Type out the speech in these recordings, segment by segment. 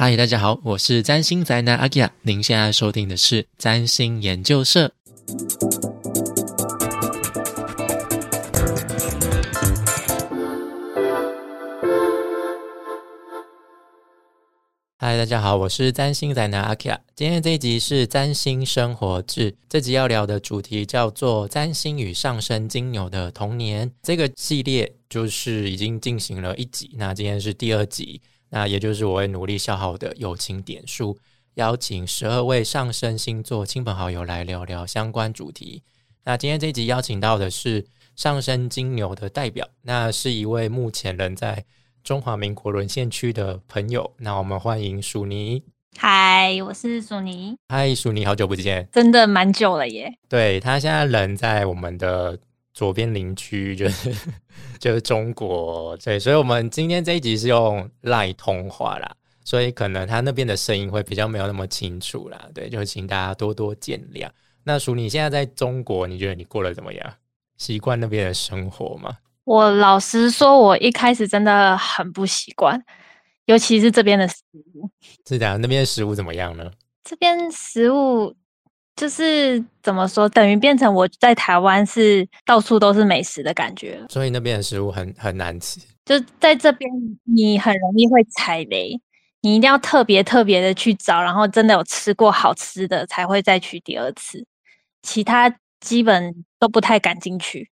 嗨，大家好，我是占星宅男阿基亚，您现在收听的是占星研究社。嗨，大家好，我是占星宅男阿基亚。今天这一集是占星生活志，这集要聊的主题叫做占星与上升金牛的童年。这个系列就是已经进行了一集，那今天是第二集。那也就是我会努力消耗的友情点数，邀请十二位上升星座亲朋好友来聊聊相关主题。那今天这集邀请到的是上升金牛的代表，那是一位目前人在中华民国沦陷区的朋友。那我们欢迎鼠尼。嗨，我是鼠尼。嗨，鼠尼，好久不见，真的蛮久了耶。对他现在人在我们的。左边邻居就是 就是中国，对，所以我们今天这一集是用赖通话啦，所以可能他那边的声音会比较没有那么清楚啦，对，就请大家多多见谅。那叔，你现在在中国，你觉得你过得怎么样？习惯那边的生活吗？我老实说，我一开始真的很不习惯，尤其是这边的食物。是的，那边的食物怎么样呢？这边食物。就是怎么说，等于变成我在台湾是到处都是美食的感觉，所以那边的食物很很难吃。就在这边，你很容易会踩雷，你一定要特别特别的去找，然后真的有吃过好吃的才会再去第二次，其他基本都不太敢进去。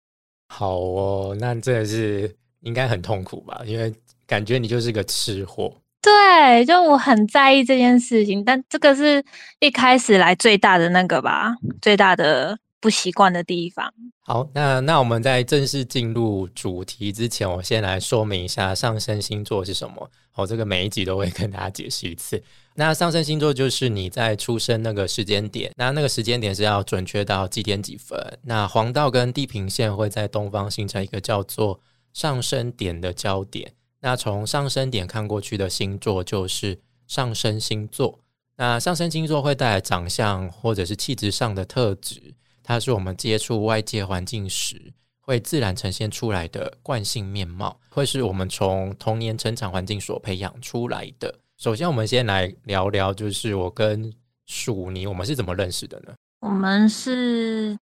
好哦，那真的是应该很痛苦吧？因为感觉你就是个吃货。对，就我很在意这件事情，但这个是一开始来最大的那个吧，最大的不习惯的地方。好，那那我们在正式进入主题之前，我先来说明一下上升星座是什么。好，这个每一集都会跟大家解释一次。那上升星座就是你在出生那个时间点，那那个时间点是要准确到几点几分。那黄道跟地平线会在东方形成一个叫做上升点的焦点。那从上升点看过去的星座就是上升星座。那上升星座会带来长相或者是气质上的特质，它是我们接触外界环境时会自然呈现出来的惯性面貌，会是我们从童年成长环境所培养出来的。首先，我们先来聊聊，就是我跟鼠尼，我们是怎么认识的呢？我们是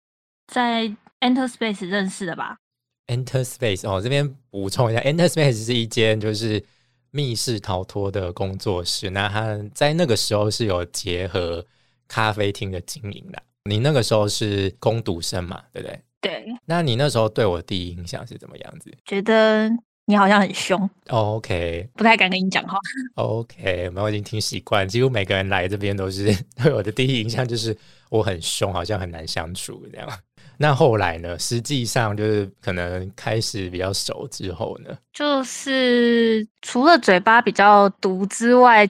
在 Enter Space 认识的吧？Enter Space 哦，这边补充一下，Enter Space 是一间就是密室逃脱的工作室。那他在那个时候是有结合咖啡厅的经营的。你那个时候是攻读生嘛，对不对？对。那你那时候对我第一印象是怎么样子？觉得你好像很凶。OK。不太敢跟你讲话。OK，我已经听习惯，几乎每个人来这边都是 对我的第一印象就是我很凶，好像很难相处这样。那后来呢？实际上就是可能开始比较熟之后呢，就是除了嘴巴比较毒之外，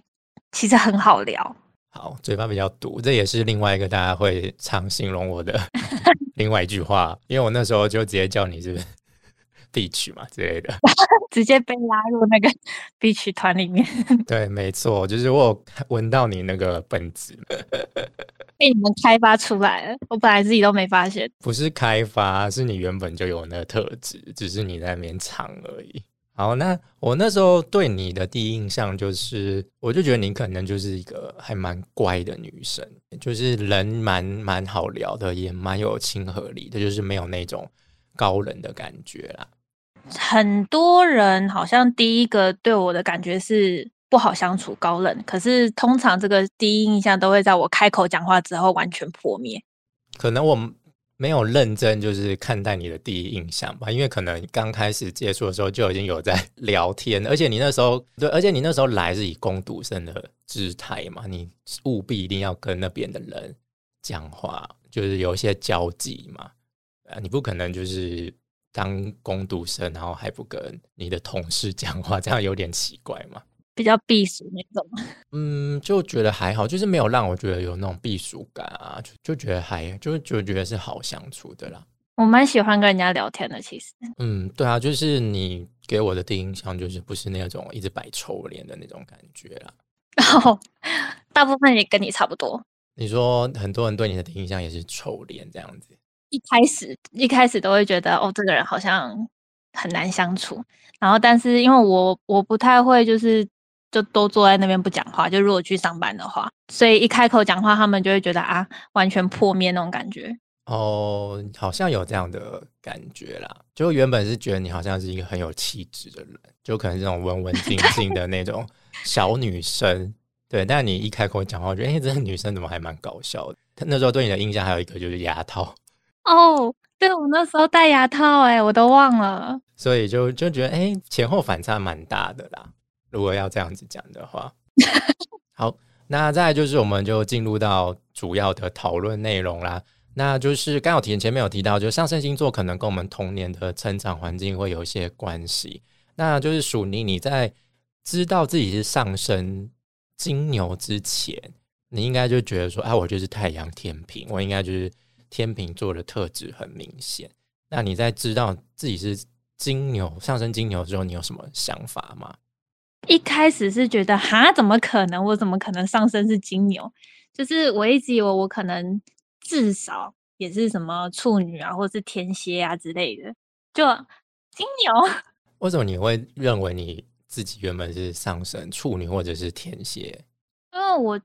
其实很好聊。好，嘴巴比较毒，这也是另外一个大家会常形容我的 另外一句话，因为我那时候就直接叫你是必曲 嘛之类的，直接被拉入那个必曲团里面。对，没错，就是我有闻到你那个本质。被你们开发出来了，我本来自己都没发现。不是开发，是你原本就有那个特质，只是你在那边藏而已。好，那我那时候对你的第一印象就是，我就觉得你可能就是一个还蛮乖的女生，就是人蛮蛮好聊的，也蛮有亲和力的，就是没有那种高冷的感觉啦。很多人好像第一个对我的感觉是。不好相处，高冷。可是通常这个第一印象都会在我开口讲话之后完全破灭。可能我没有认真就是看待你的第一印象吧，因为可能刚开始接触的时候就已经有在 聊天，而且你那时候对，而且你那时候来是以攻读生的姿态嘛，你务必一定要跟那边的人讲话，就是有一些交际嘛。啊，你不可能就是当攻读生，然后还不跟你的同事讲话，这样有点奇怪嘛。比较避暑那种，嗯，就觉得还好，就是没有让我觉得有那种避暑感啊，就就觉得还就就觉得是好相处的啦。我蛮喜欢跟人家聊天的，其实。嗯，对啊，就是你给我的第一印象就是不是那种一直摆臭脸的那种感觉啦。哦，大部分也跟你差不多。你说很多人对你的第一印象也是臭脸这样子？一开始一开始都会觉得哦，这个人好像很难相处，然后但是因为我我不太会就是。就都坐在那边不讲话。就如果去上班的话，所以一开口讲话，他们就会觉得啊，完全破灭那种感觉。哦，好像有这样的感觉啦。就原本是觉得你好像是一个很有气质的人，就可能这种文文静静的那种小女生。对，但你一开口讲话，我觉得哎，这个女生怎么还蛮搞笑的？那时候对你的印象还有一个就是牙套。哦，对我那时候戴牙套，哎，我都忘了。所以就就觉得，哎，前后反差蛮大的啦。如果要这样子讲的话，好，那再就是我们就进入到主要的讨论内容啦。那就是刚好提前面有提到，就上升星座可能跟我们童年的成长环境会有一些关系。那就是属你，你在知道自己是上升金牛之前，你应该就觉得说，啊，我就是太阳天平，我应该就是天平座的特质很明显。那你在知道自己是金牛上升金牛之后，你有什么想法吗？一开始是觉得，哈，怎么可能？我怎么可能上升是金牛？就是我一直以为我可能。至少也是什么处女啊，或者是天蝎啊之类的。就金牛，为什么你会认为你自己原本是上升处女或者是天蝎？因为我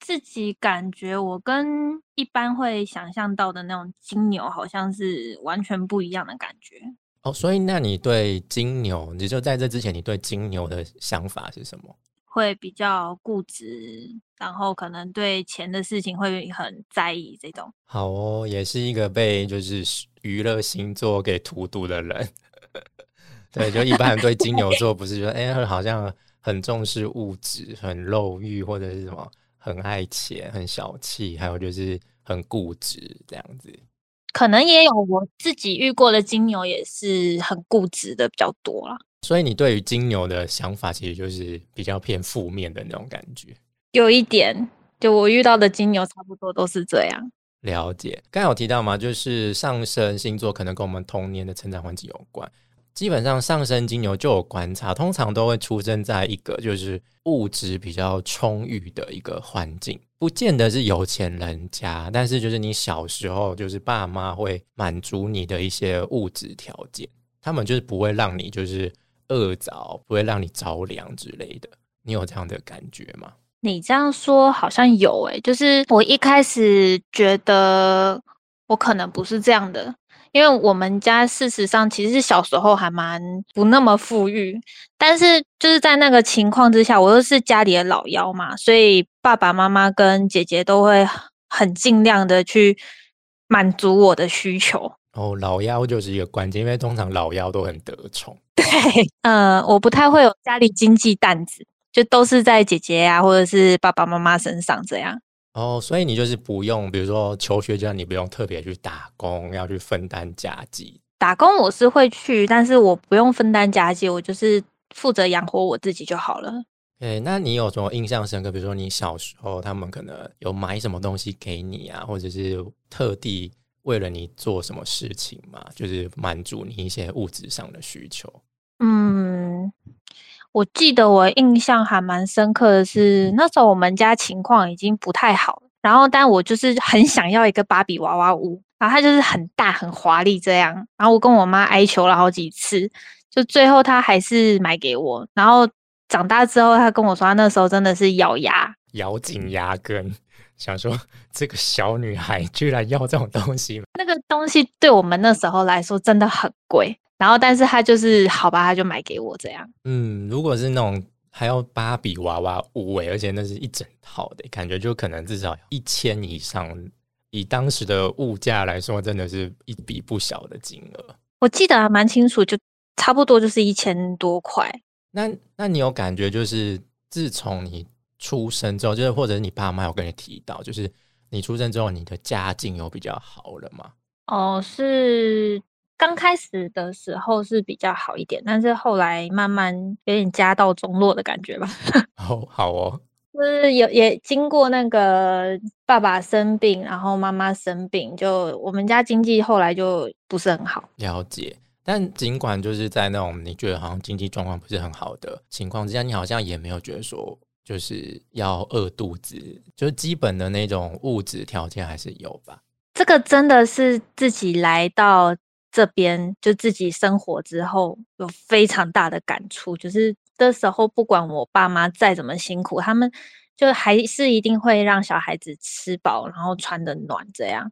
自己感觉我跟一般会想象到的那种金牛好像是完全不一样的感觉。哦，所以那你对金牛，你就在这之前，你对金牛的想法是什么？会比较固执，然后可能对钱的事情会很在意。这种好哦，也是一个被就是娱乐星座给荼毒的人。对，就一般人对金牛座不是觉得哎，好像很重视物质、很肉欲，或者是什么很爱钱、很小气，还有就是很固执这样子。可能也有我自己遇过的金牛，也是很固执的比较多啦。所以你对于金牛的想法，其实就是比较偏负面的那种感觉。有一点，就我遇到的金牛差不多都是这样。了解，刚有提到嘛，就是上升星座可能跟我们童年的成长环境有关。基本上上升金牛就有观察，通常都会出生在一个就是物质比较充裕的一个环境，不见得是有钱人家，但是就是你小时候就是爸妈会满足你的一些物质条件，他们就是不会让你就是。饿着不会让你着凉之类的，你有这样的感觉吗？你这样说好像有诶，就是我一开始觉得我可能不是这样的，因为我们家事实上其实是小时候还蛮不那么富裕，但是就是在那个情况之下，我又是家里的老幺嘛，所以爸爸妈妈跟姐姐都会很尽量的去满足我的需求。哦，老幺就是一个关键，因为通常老幺都很得宠。对，呃，我不太会有家里经济担子，就都是在姐姐啊，或者是爸爸妈妈身上这样。哦，所以你就是不用，比如说求学阶段，你不用特别去打工，要去分担家计。打工我是会去，但是我不用分担家计，我就是负责养活我自己就好了。哎，那你有什么印象深刻？比如说你小时候，他们可能有买什么东西给你啊，或者是特地。为了你做什么事情嘛，就是满足你一些物质上的需求。嗯，我记得我印象还蛮深刻的是，那时候我们家情况已经不太好，然后但我就是很想要一个芭比娃娃屋，然后它就是很大很华丽这样，然后我跟我妈哀求了好几次，就最后她还是买给我。然后长大之后，她跟我说，她那时候真的是咬牙，咬紧牙根。想说这个小女孩居然要这种东西，那个东西对我们那时候来说真的很贵。然后，但是他就是好吧，他就买给我这样。嗯，如果是那种还要芭比娃娃屋诶，而且那是一整套的，感觉就可能至少一千以上。以当时的物价来说，真的是一笔不小的金额。我记得还蛮清楚，就差不多就是一千多块。那那你有感觉就是自从你。出生之后，就是或者你爸妈有跟你提到，就是你出生之后，你的家境有比较好了吗？哦，是刚开始的时候是比较好一点，但是后来慢慢有点家道中落的感觉吧。哦，好哦，就是有也经过那个爸爸生病，然后妈妈生病，就我们家经济后来就不是很好。了解，但尽管就是在那种你觉得好像经济状况不是很好的情况之下，你好像也没有觉得说。就是要饿肚子，就是基本的那种物质条件还是有吧。这个真的是自己来到这边就自己生活之后有非常大的感触，就是的时候，不管我爸妈再怎么辛苦，他们就还是一定会让小孩子吃饱，然后穿的暖这样。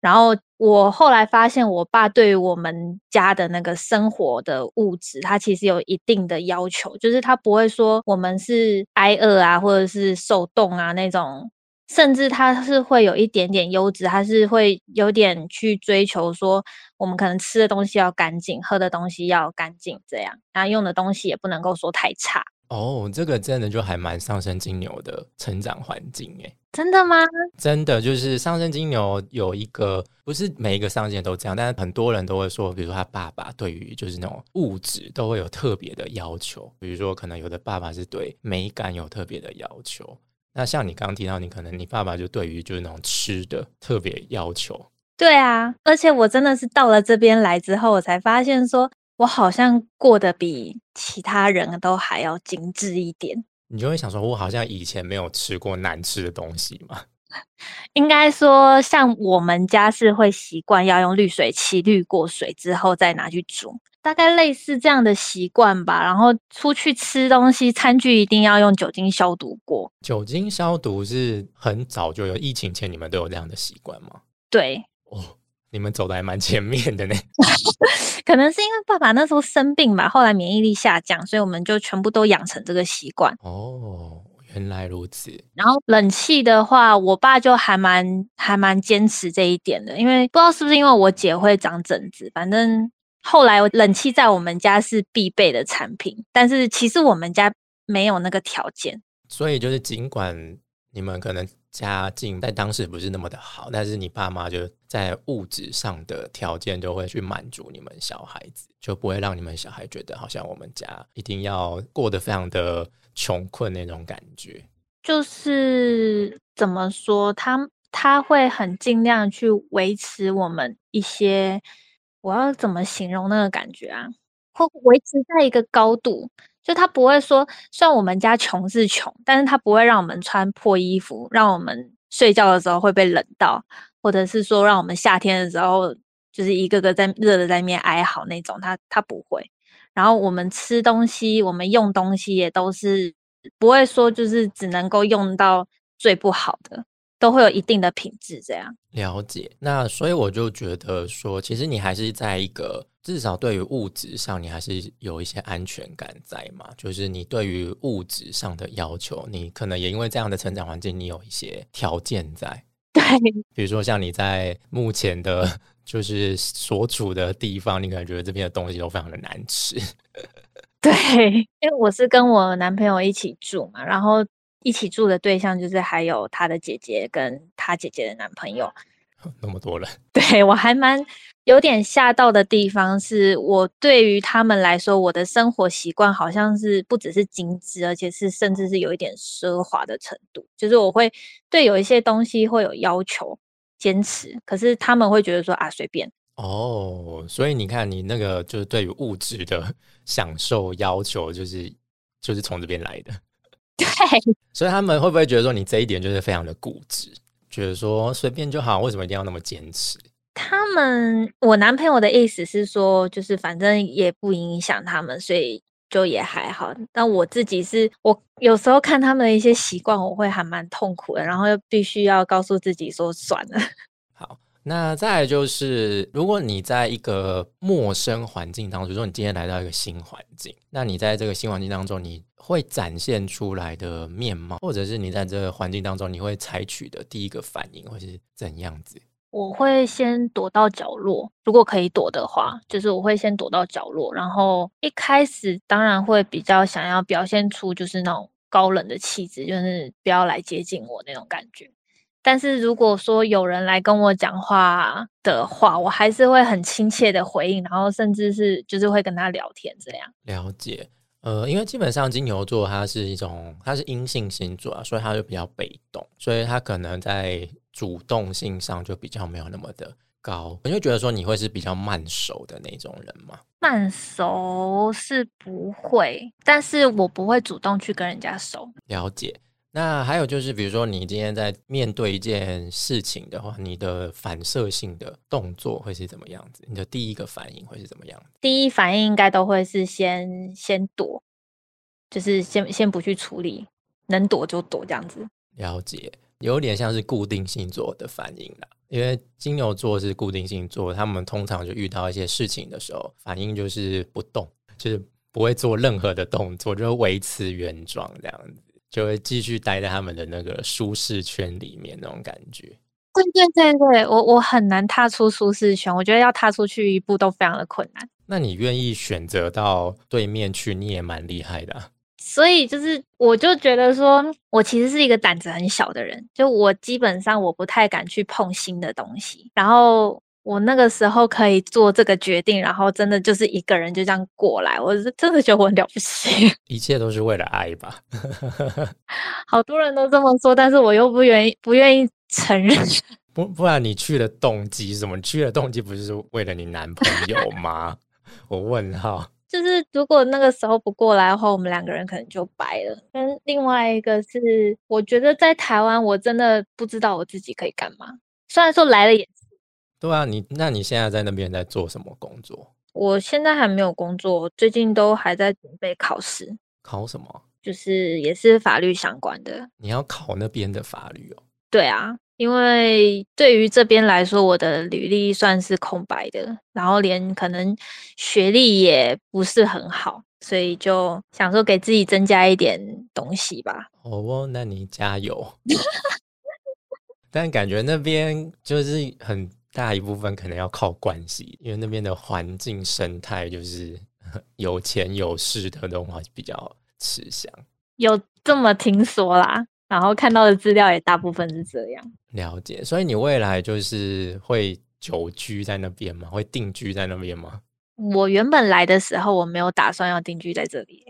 然后我后来发现，我爸对于我们家的那个生活的物质，他其实有一定的要求，就是他不会说我们是挨饿啊，或者是受冻啊那种。甚至他是会有一点点优质，他是会有点去追求说，我们可能吃的东西要干净，喝的东西要干净，这样，然后用的东西也不能够说太差。哦，这个真的就还蛮上升金牛的成长环境诶，真的吗？真的就是上升金牛有一个，不是每一个上线都这样，但是很多人都会说，比如说他爸爸对于就是那种物质都会有特别的要求，比如说可能有的爸爸是对美感有特别的要求。那像你刚刚提到，你可能你爸爸就对于就是那种吃的特别要求。对啊，而且我真的是到了这边来之后，我才发现说我好像过得比其他人都还要精致一点。你就会想说，我好像以前没有吃过难吃的东西嘛？应该说，像我们家是会习惯要用滤水器滤过水之后再拿去煮。大概类似这样的习惯吧，然后出去吃东西，餐具一定要用酒精消毒过。酒精消毒是很早就有，疫情前你们都有这样的习惯吗？对，哦，你们走的还蛮前面的呢。可能是因为爸爸那时候生病吧，后来免疫力下降，所以我们就全部都养成这个习惯。哦，原来如此。然后冷气的话，我爸就还蛮还蛮坚持这一点的，因为不知道是不是因为我姐会长疹子，反正。后来，冷气在我们家是必备的产品，但是其实我们家没有那个条件。所以，就是尽管你们可能家境在当时不是那么的好，但是你爸妈就在物质上的条件就会去满足你们小孩子，就不会让你们小孩觉得好像我们家一定要过得非常的穷困那种感觉。就是怎么说，他他会很尽量去维持我们一些。我要怎么形容那个感觉啊？会维持在一个高度，就他不会说，虽然我们家穷是穷，但是他不会让我们穿破衣服，让我们睡觉的时候会被冷到，或者是说让我们夏天的时候就是一个个在热的在面哀嚎那种，他他不会。然后我们吃东西，我们用东西也都是不会说就是只能够用到最不好的。都会有一定的品质，这样了解。那所以我就觉得说，其实你还是在一个至少对于物质上，你还是有一些安全感在嘛。就是你对于物质上的要求，你可能也因为这样的成长环境，你有一些条件在。对，比如说像你在目前的，就是所处的地方，你可能觉得这边的东西都非常的难吃。对，因为我是跟我男朋友一起住嘛，然后。一起住的对象就是还有他的姐姐跟他姐姐的男朋友，那么多人。对我还蛮有点吓到的地方是，我对于他们来说，我的生活习惯好像是不只是精致，而且是甚至是有一点奢华的程度。就是我会对有一些东西会有要求、坚持，可是他们会觉得说啊随便。哦，所以你看，你那个就是对于物质的享受要求，就是就是从这边来的。对，所以他们会不会觉得说你这一点就是非常的固执，觉得说随便就好，为什么一定要那么坚持？他们，我男朋友的意思是说，就是反正也不影响他们，所以就也还好。但我自己是我有时候看他们的一些习惯，我会还蛮痛苦的，然后又必须要告诉自己说算了。那再来就是，如果你在一个陌生环境当中，比如说你今天来到一个新环境，那你在这个新环境当中，你会展现出来的面貌，或者是你在这个环境当中，你会采取的第一个反应会是怎样子？我会先躲到角落，如果可以躲的话，就是我会先躲到角落。然后一开始当然会比较想要表现出就是那种高冷的气质，就是不要来接近我那种感觉。但是如果说有人来跟我讲话的话，我还是会很亲切的回应，然后甚至是就是会跟他聊天这样。了解。呃，因为基本上金牛座它是一种，它是阴性星座啊，所以它就比较被动，所以它可能在主动性上就比较没有那么的高。你就觉得说你会是比较慢熟的那种人吗？慢熟是不会，但是我不会主动去跟人家熟。了解。那还有就是，比如说你今天在面对一件事情的话，你的反射性的动作会是怎么样子？你的第一个反应会是怎么样？第一反应应该都会是先先躲，就是先先不去处理，能躲就躲这样子。了解，有点像是固定星座的反应啦。因为金牛座是固定星座，他们通常就遇到一些事情的时候，反应就是不动，就是不会做任何的动作，就维持原状这样子，就会继续待在他们的那个舒适圈里面那种感觉。对对对对，我我很难踏出舒适圈，我觉得要踏出去一步都非常的困难。那你愿意选择到对面去，你也蛮厉害的。所以就是，我就觉得说，我其实是一个胆子很小的人，就我基本上我不太敢去碰新的东西。然后我那个时候可以做这个决定，然后真的就是一个人就这样过来，我是真的觉得我很了不起。一切都是为了爱吧？好多人都这么说，但是我又不愿意，不愿意承认。不不然你去的动机是什么？去的动机不是为了你男朋友吗？我问号。就是如果那个时候不过来的话，我们两个人可能就掰了。跟另外一个是，我觉得在台湾我真的不知道我自己可以干嘛。虽然说来了也是。对啊，你那你现在在那边在做什么工作？我现在还没有工作，最近都还在准备考试。考什么？就是也是法律相关的。你要考那边的法律哦？对啊。因为对于这边来说，我的履历算是空白的，然后连可能学历也不是很好，所以就想说给自己增加一点东西吧。哦，那你加油！但感觉那边就是很大一部分可能要靠关系，因为那边的环境生态就是 有钱有势的那种话比较吃香。有这么听说啦。然后看到的资料也大部分是这样了解，所以你未来就是会久居在那边吗？会定居在那边吗？我原本来的时候我没有打算要定居在这里，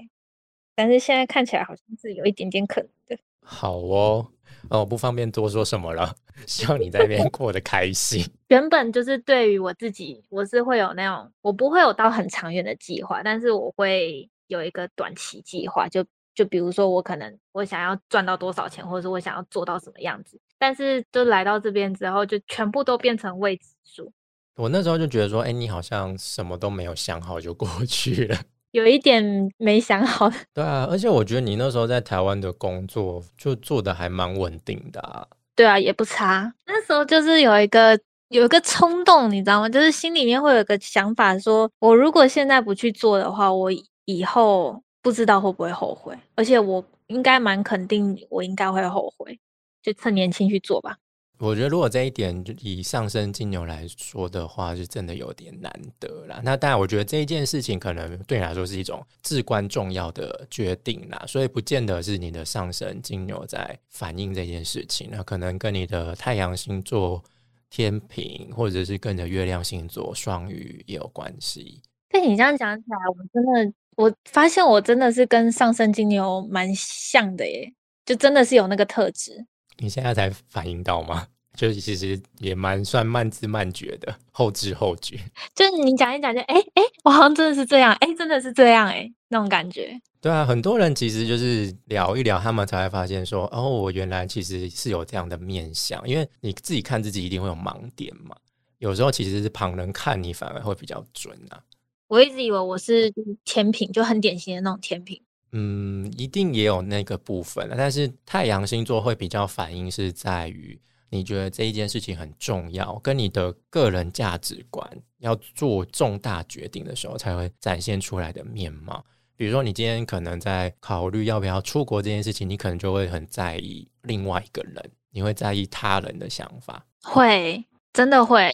但是现在看起来好像是有一点点可能的。好哦，哦，不方便多说什么了。希望你在那边过得开心。原本就是对于我自己，我是会有那种，我不会有到很长远的计划，但是我会有一个短期计划，就。就比如说，我可能我想要赚到多少钱，或者是我想要做到什么样子，但是就来到这边之后，就全部都变成未知数。我那时候就觉得说，哎，你好像什么都没有想好就过去了，有一点没想好。对啊，而且我觉得你那时候在台湾的工作就做的还蛮稳定的啊。对啊，也不差。那时候就是有一个有一个冲动，你知道吗？就是心里面会有个想法，说我如果现在不去做的话，我以后。不知道会不会后悔，而且我应该蛮肯定，我应该会后悔，就趁年轻去做吧。我觉得如果这一点就以上升金牛来说的话，是真的有点难得啦。那当然，我觉得这一件事情可能对你来说是一种至关重要的决定啦，所以不见得是你的上升金牛在反映这件事情，那可能跟你的太阳星座天平，或者是跟你的月亮星座双鱼也有关系。被你这样讲起来，我真的。我发现我真的是跟上升金牛蛮像的耶，就真的是有那个特质。你现在才反应到吗？就其实也蛮算慢知慢觉的，后知后觉。就是你讲一讲，就哎哎，我好像真的是这样，哎，真的是这样，哎，那种感觉。对啊，很多人其实就是聊一聊，他们才会发现说，哦，我原来其实是有这样的面相。因为你自己看自己一定会有盲点嘛，有时候其实是旁人看你反而会比较准啊。我一直以为我是天平，就很典型的那种天平。嗯，一定也有那个部分但是太阳星座会比较反应是在于，你觉得这一件事情很重要，跟你的个人价值观要做重大决定的时候，才会展现出来的面貌。比如说，你今天可能在考虑要不要出国这件事情，你可能就会很在意另外一个人，你会在意他人的想法，会，真的会。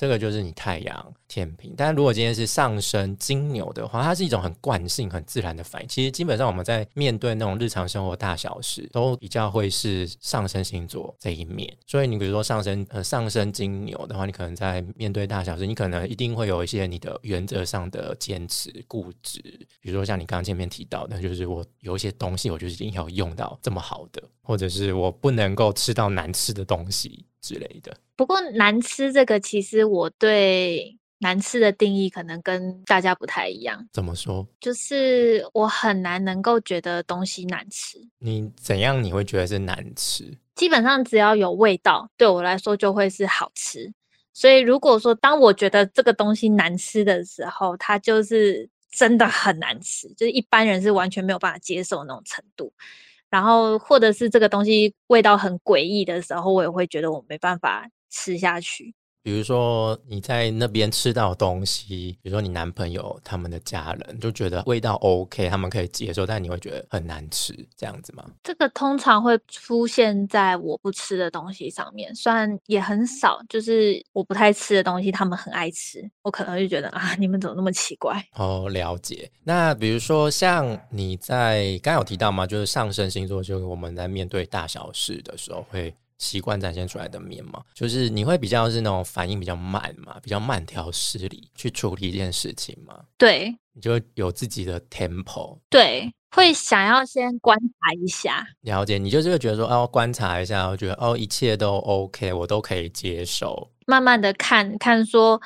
这个就是你太阳天平，但如果今天是上升金牛的话，它是一种很惯性、很自然的反应。其实基本上我们在面对那种日常生活大小事，都比较会是上升星座这一面。所以你比如说上升呃上升金牛的话，你可能在面对大小事，你可能一定会有一些你的原则上的坚持、固执。比如说像你刚刚前面提到的，就是我有一些东西，我就一定要用到这么好的，或者是我不能够吃到难吃的东西。之类的。不过难吃这个，其实我对难吃的定义可能跟大家不太一样。怎么说？就是我很难能够觉得东西难吃。你怎样你会觉得是难吃？基本上只要有味道，对我来说就会是好吃。所以如果说当我觉得这个东西难吃的时候，它就是真的很难吃，就是一般人是完全没有办法接受那种程度。然后或者是这个东西味道很诡异的时候，我也会觉得我没办法吃下去。比如说你在那边吃到东西，比如说你男朋友他们的家人就觉得味道 OK，他们可以接受，但你会觉得很难吃，这样子吗？这个通常会出现在我不吃的东西上面，虽然也很少，就是我不太吃的东西，他们很爱吃，我可能就觉得啊，你们怎么那么奇怪？哦，了解。那比如说像你在刚有提到嘛，就是上升星座，就是我们在面对大小事的时候会。习惯展现出来的面貌，就是你会比较是那种反应比较慢嘛，比较慢条斯理去处理一件事情嘛。对，你就有自己的 tempo。对，会想要先观察一下。了解，你就是会觉得说，哦，观察一下，我觉得哦，一切都 OK，我都可以接受。慢慢的看看说，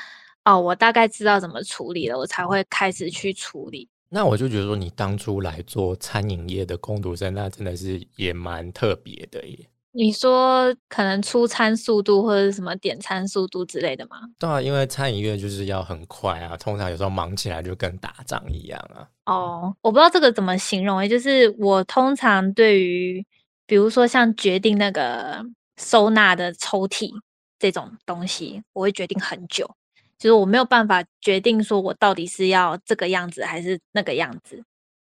哦，我大概知道怎么处理了，我才会开始去处理。那我就觉得说，你当初来做餐饮业的工读生，那真的是也蛮特别的耶。你说可能出餐速度或者什么点餐速度之类的吗？对啊，因为餐饮业就是要很快啊，通常有时候忙起来就跟打仗一样啊。哦，我不知道这个怎么形容，就是我通常对于，比如说像决定那个收纳的抽屉这种东西，我会决定很久，就是我没有办法决定说我到底是要这个样子还是那个样子。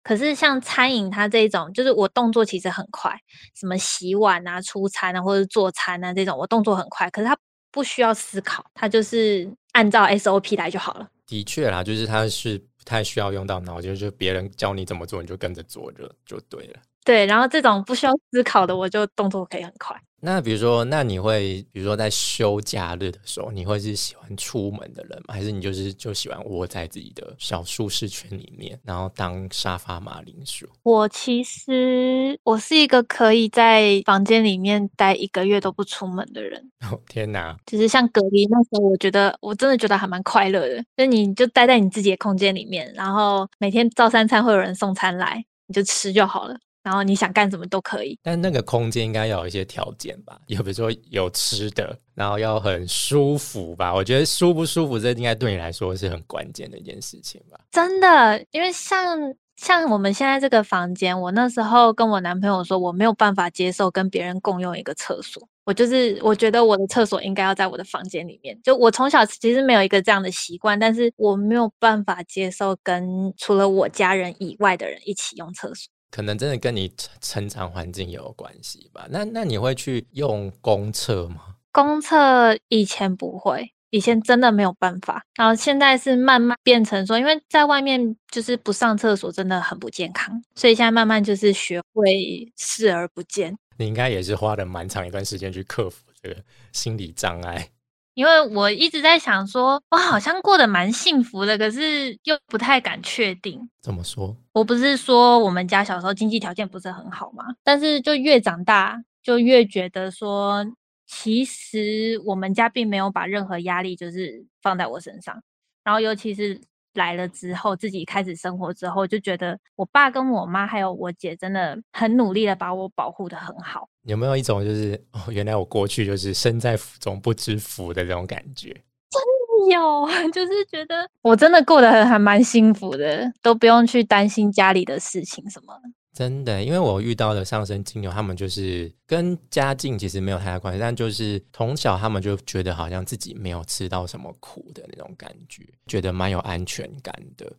可是像餐饮，它这种就是我动作其实很快，什么洗碗啊、出餐啊，或者做餐啊这种，我动作很快。可是它不需要思考，它就是按照 SOP 来就好了。的确啦，就是它是不太需要用到脑就是别人教你怎么做，你就跟着做就就对了。对，然后这种不需要思考的，我就动作可以很快。那比如说，那你会比如说在休假日的时候，你会是喜欢出门的人吗？还是你就是就喜欢窝在自己的小舒适圈里面，然后当沙发马铃薯？我其实我是一个可以在房间里面待一个月都不出门的人。哦天哪！就是像隔离那时候，我觉得我真的觉得还蛮快乐的。就你就待在你自己的空间里面，然后每天照三餐会有人送餐来，你就吃就好了。然后你想干什么都可以，但那个空间应该要有一些条件吧？有比如说有吃的，然后要很舒服吧？我觉得舒不舒服，这应该对你来说是很关键的一件事情吧？真的，因为像像我们现在这个房间，我那时候跟我男朋友说，我没有办法接受跟别人共用一个厕所。我就是我觉得我的厕所应该要在我的房间里面。就我从小其实没有一个这样的习惯，但是我没有办法接受跟除了我家人以外的人一起用厕所。可能真的跟你成长环境有关系吧。那那你会去用公厕吗？公厕以前不会，以前真的没有办法。然后现在是慢慢变成说，因为在外面就是不上厕所真的很不健康，所以现在慢慢就是学会视而不见。你应该也是花了蛮长一段时间去克服这个心理障碍。因为我一直在想说，我好像过得蛮幸福的，可是又不太敢确定。怎么说？我不是说我们家小时候经济条件不是很好吗？但是就越长大，就越觉得说，其实我们家并没有把任何压力就是放在我身上。然后尤其是来了之后，自己开始生活之后，就觉得我爸跟我妈还有我姐真的很努力的把我保护的很好。有没有一种就是哦，原来我过去就是身在福中不知福的这种感觉？真的有，就是觉得我真的过得还蛮幸福的，都不用去担心家里的事情什么。真的，因为我遇到的上升金牛，他们就是跟家境其实没有太大关系，但就是从小他们就觉得好像自己没有吃到什么苦的那种感觉，觉得蛮有安全感的。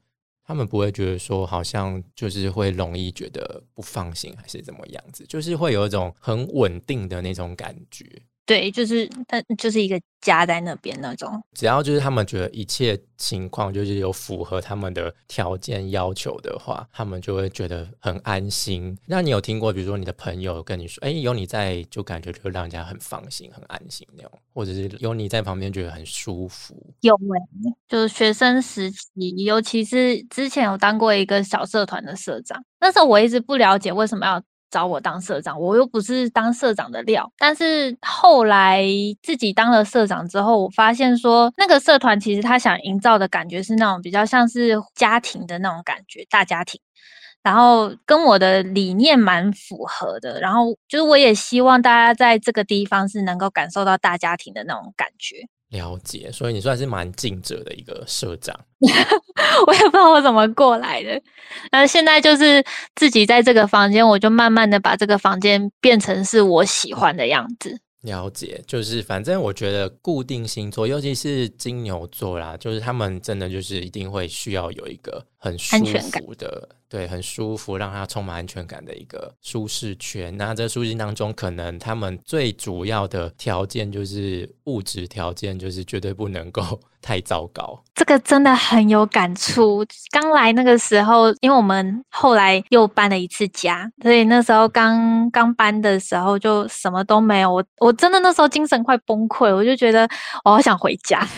他们不会觉得说，好像就是会容易觉得不放心，还是怎么样子，就是会有一种很稳定的那种感觉。对，就是他就是一个家在那边那种。只要就是他们觉得一切情况就是有符合他们的条件要求的话，他们就会觉得很安心。那你有听过，比如说你的朋友跟你说，哎，有你在就感觉就让人家很放心、很安心那种，或者是有你在旁边觉得很舒服？有哎，就是学生时期，尤其是之前有当过一个小社团的社长，那时候我一直不了解为什么要。找我当社长，我又不是当社长的料。但是后来自己当了社长之后，我发现说那个社团其实他想营造的感觉是那种比较像是家庭的那种感觉，大家庭。然后跟我的理念蛮符合的。然后就是我也希望大家在这个地方是能够感受到大家庭的那种感觉。了解，所以你算是蛮尽责的一个社长。我也不知道我怎么过来的。那现在就是自己在这个房间，我就慢慢的把这个房间变成是我喜欢的样子。了解，就是反正我觉得固定星座，尤其是金牛座啦，就是他们真的就是一定会需要有一个很舒服的。对，很舒服，让他充满安全感的一个舒适圈。那这舒适当中，可能他们最主要的条件就是物质条件，就是绝对不能够 太糟糕。这个真的很有感触。刚来那个时候，因为我们后来又搬了一次家，所以那时候刚刚搬的时候就什么都没有。我我真的那时候精神快崩溃，我就觉得我好想回家。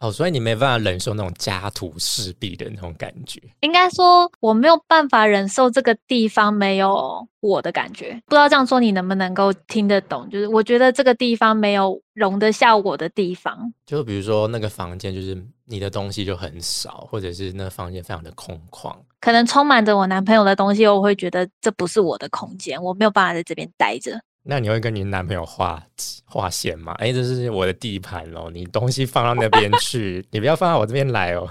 哦，所以你没办法忍受那种家徒四壁的那种感觉。应该说，我没有办法忍受这个地方没有我的感觉。不知道这样说你能不能够听得懂？就是我觉得这个地方没有容得下我的地方。就比如说那个房间，就是你的东西就很少，或者是那房间非常的空旷，可能充满着我男朋友的东西，我会觉得这不是我的空间，我没有办法在这边待着。那你会跟你男朋友划划线吗？哎，这是我的地盘哦，你东西放到那边去，你不要放到我这边来哦。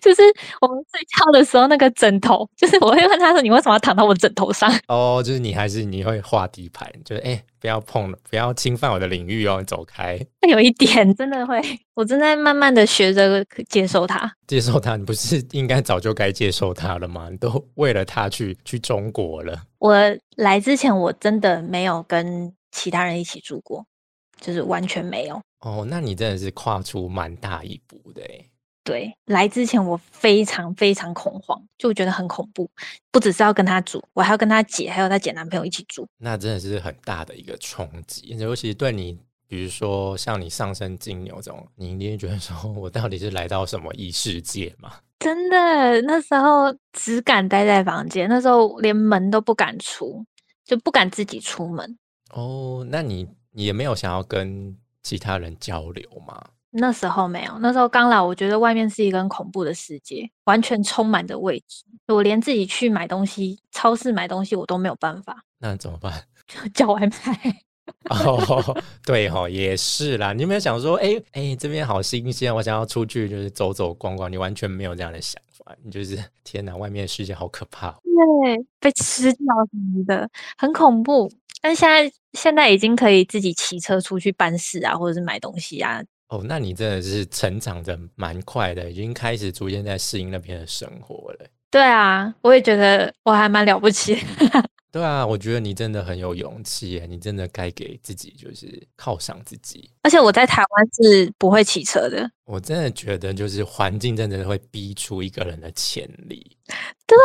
就是我们睡觉的时候，那个枕头，就是我会问他说：“你为什么要躺到我枕头上？”哦，就是你还是你会画地盘，就是哎，不要碰了，不要侵犯我的领域哦，你走开。有一点真的会，我正在慢慢的学着接受他，接受他。你不是应该早就该接受他了吗？你都为了他去去中国了。我来之前，我真的没有跟其他人一起住过，就是完全没有。哦，那你真的是跨出蛮大一步的哎。对，来之前我非常非常恐慌，就觉得很恐怖。不只是要跟他住，我还要跟他姐还有他姐男朋友一起住。那真的是很大的一个冲击，尤其对你，比如说像你上升金牛这种，你一定觉得说 我到底是来到什么异世界嘛？真的，那时候只敢待在房间，那时候连门都不敢出，就不敢自己出门。哦，那你你也没有想要跟其他人交流吗？那时候没有，那时候刚来，我觉得外面是一个很恐怖的世界，完全充满着未知。我连自己去买东西，超市买东西我都没有办法。那怎么办？叫外卖。哦，对哈，也是啦。你有没有想说，哎哎，这边好新鲜，我想要出去就是走走逛逛。你完全没有这样的想法，你就是天哪，外面的世界好可怕。对，被吃掉什么的，很恐怖。但现在现在已经可以自己骑车出去办事啊，或者是买东西啊。哦，那你真的是成长的蛮快的，已经开始逐渐在适应那边的生活了。对啊，我也觉得我还蛮了不起。对啊，我觉得你真的很有勇气，你真的该给自己就是犒赏自己。而且我在台湾是不会骑车的。我真的觉得，就是环境真的会逼出一个人的潜力。对，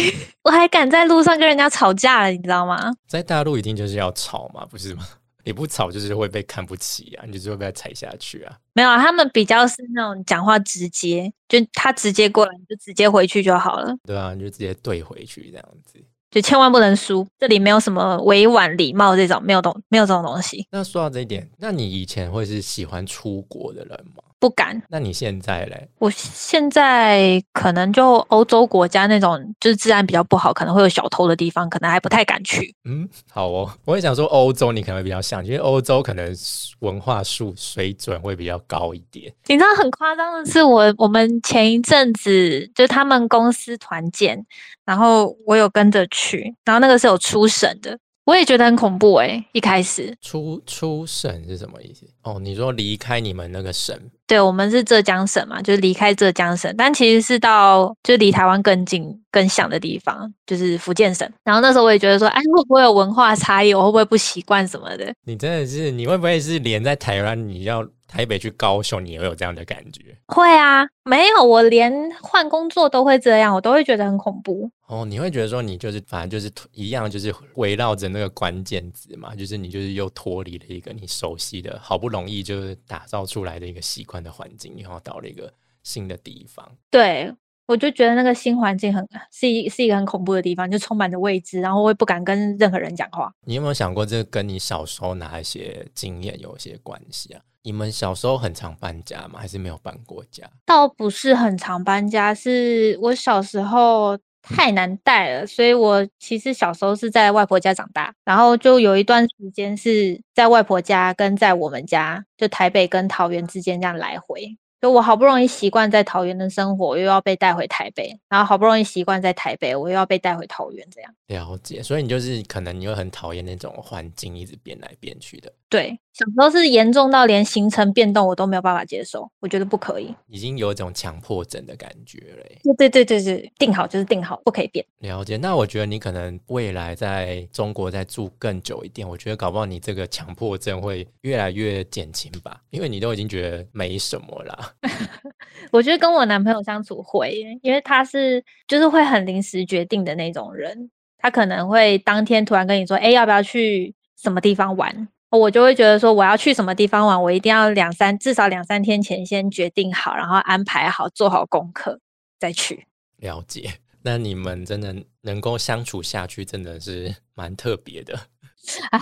我还敢在路上跟人家吵架了，你知道吗？在大陆一定就是要吵嘛，不是吗？你不吵就是会被看不起啊，你就是会被踩下去啊。没有啊，他们比较是那种讲话直接，就他直接过来，你就直接回去就好了。对啊，你就直接怼回去这样子。就千万不能输，这里没有什么委婉礼貌这种，没有东没有这种东西。那说到这一点，那你以前会是喜欢出国的人吗？不敢。那你现在嘞？我现在可能就欧洲国家那种，就是治安比较不好，可能会有小偷的地方，可能还不太敢去。嗯，好哦。我也想说，欧洲你可能会比较像，因为欧洲可能文化素水准会比较高一点。你知道很夸张的是，我我们前一阵子就他们公司团建，然后我有跟着去，然后那个是有出省的。我也觉得很恐怖哎，一开始出出省是什么意思？哦，你说离开你们那个省？对，我们是浙江省嘛，就是离开浙江省，但其实是到就离台湾更近、更像的地方，就是福建省。然后那时候我也觉得说，哎，会不会有文化差异？我会不会不习惯什么的？你真的是，你会不会是连在台湾你要？台北去高雄，你也会有这样的感觉？会啊，没有，我连换工作都会这样，我都会觉得很恐怖。哦，你会觉得说你就是反正就是一样，就是围绕着那个关键字嘛，就是你就是又脱离了一个你熟悉的，好不容易就是打造出来的一个习惯的环境，然后到了一个新的地方。对，我就觉得那个新环境很是一是一个很恐怖的地方，就充满着未知，然后我也不敢跟任何人讲话。你有没有想过，这跟你小时候哪一些经验有一些关系啊？你们小时候很常搬家吗？还是没有搬过家？倒不是很常搬家，是我小时候太难带了，所以我其实小时候是在外婆家长大，然后就有一段时间是在外婆家跟在我们家，就台北跟桃园之间这样来回。就我好不容易习惯在桃园的生活，又要被带回台北，然后好不容易习惯在台北，我又要被带回桃园，这样了解。所以你就是可能你会很讨厌那种环境一直变来变去的。对，小时候是严重到连行程变动我都没有办法接受，我觉得不可以，已经有一种强迫症的感觉嘞。对对对对对，定好就是定好，不可以变。了解。那我觉得你可能未来在中国再住更久一点，我觉得搞不好你这个强迫症会越来越减轻吧，因为你都已经觉得没什么啦。我觉得跟我男朋友相处会，因为他是就是会很临时决定的那种人，他可能会当天突然跟你说，哎，要不要去什么地方玩？我就会觉得说，我要去什么地方玩，我一定要两三至少两三天前先决定好，然后安排好，做好功课再去。了解，那你们真的能够相处下去，真的是蛮特别的。唉，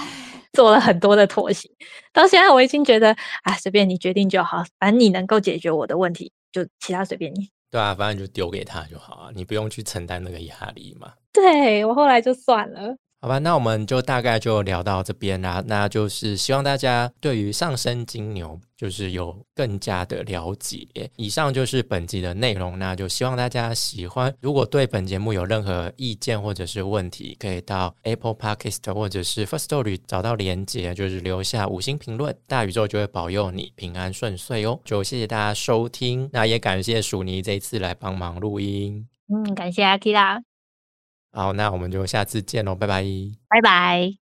做了很多的妥协，到现在我已经觉得，啊，随便你决定就好，反正你能够解决我的问题，就其他随便你。对啊，反正就丢给他就好啊，你不用去承担那个压力嘛。对我后来就算了。好吧，那我们就大概就聊到这边啦。那就是希望大家对于上升金牛就是有更加的了解。以上就是本集的内容，那就希望大家喜欢。如果对本节目有任何意见或者是问题，可以到 Apple Podcast 或者是 First Story 找到连接，就是留下五星评论，大宇宙就会保佑你平安顺遂哦。就谢谢大家收听，那也感谢鼠尼这一次来帮忙录音。嗯，感谢阿 K 啦。好，那我们就下次见喽，拜拜，拜拜。